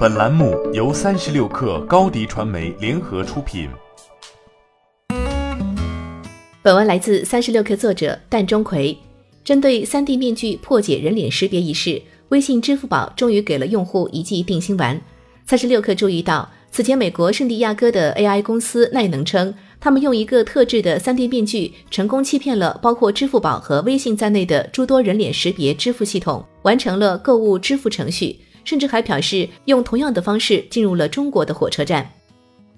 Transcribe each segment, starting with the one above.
本栏目由三十六氪高低传媒联合出品。本文来自三十六氪作者蛋钟馗。针对三 D 面具破解人脸识别一事，微信、支付宝终于给了用户一剂定心丸。三十六氪注意到，此前美国圣地亚哥的 AI 公司奈能称，他们用一个特制的三 D 面具，成功欺骗了包括支付宝和微信在内的诸多人脸识别支付系统，完成了购物支付程序。甚至还表示用同样的方式进入了中国的火车站。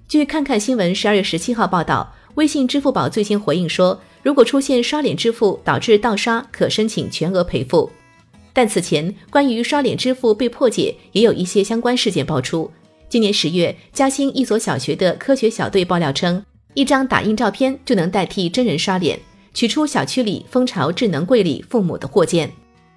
据看看新闻十二月十七号报道，微信、支付宝最新回应说，如果出现刷脸支付导致盗刷，可申请全额赔付。但此前关于刷脸支付被破解，也有一些相关事件爆出。今年十月，嘉兴一所小学的科学小队爆料称，一张打印照片就能代替真人刷脸，取出小区里蜂巢智能柜里父母的货件。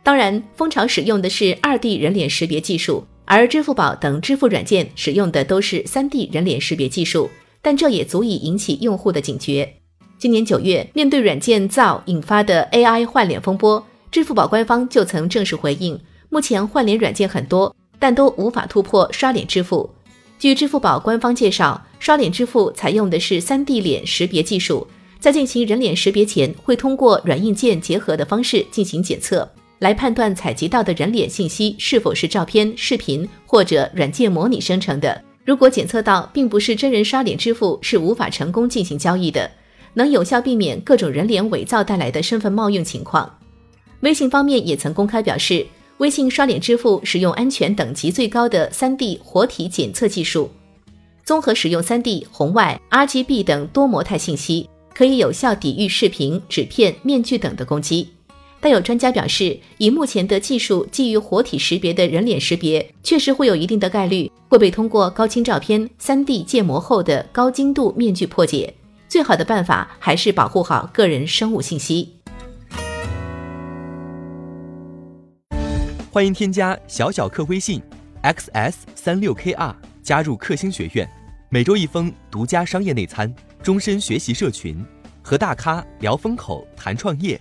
当然，蜂巢使用的是二 D 人脸识别技术，而支付宝等支付软件使用的都是三 D 人脸识别技术。但这也足以引起用户的警觉。今年九月，面对软件造引发的 AI 换脸风波，支付宝官方就曾正式回应：目前换脸软件很多，但都无法突破刷脸支付。据支付宝官方介绍，刷脸支付采用的是三 D 脸识别技术，在进行人脸识别前，会通过软硬件结合的方式进行检测。来判断采集到的人脸信息是否是照片、视频或者软件模拟生成的。如果检测到并不是真人刷脸支付，是无法成功进行交易的，能有效避免各种人脸伪造带来的身份冒用情况。微信方面也曾公开表示，微信刷脸支付使用安全等级最高的 3D 活体检测技术，综合使用 3D、红外、RGB 等多模态信息，可以有效抵御视频、纸片、面具等的攻击。但有专家表示，以目前的技术，基于活体识别的人脸识别，确实会有一定的概率会被通过高清照片、3D 建模后的高精度面具破解。最好的办法还是保护好个人生物信息。欢迎添加小小客微信，xs 三六 kr，加入克星学院，每周一封独家商业内参，终身学习社群，和大咖聊风口、谈创业。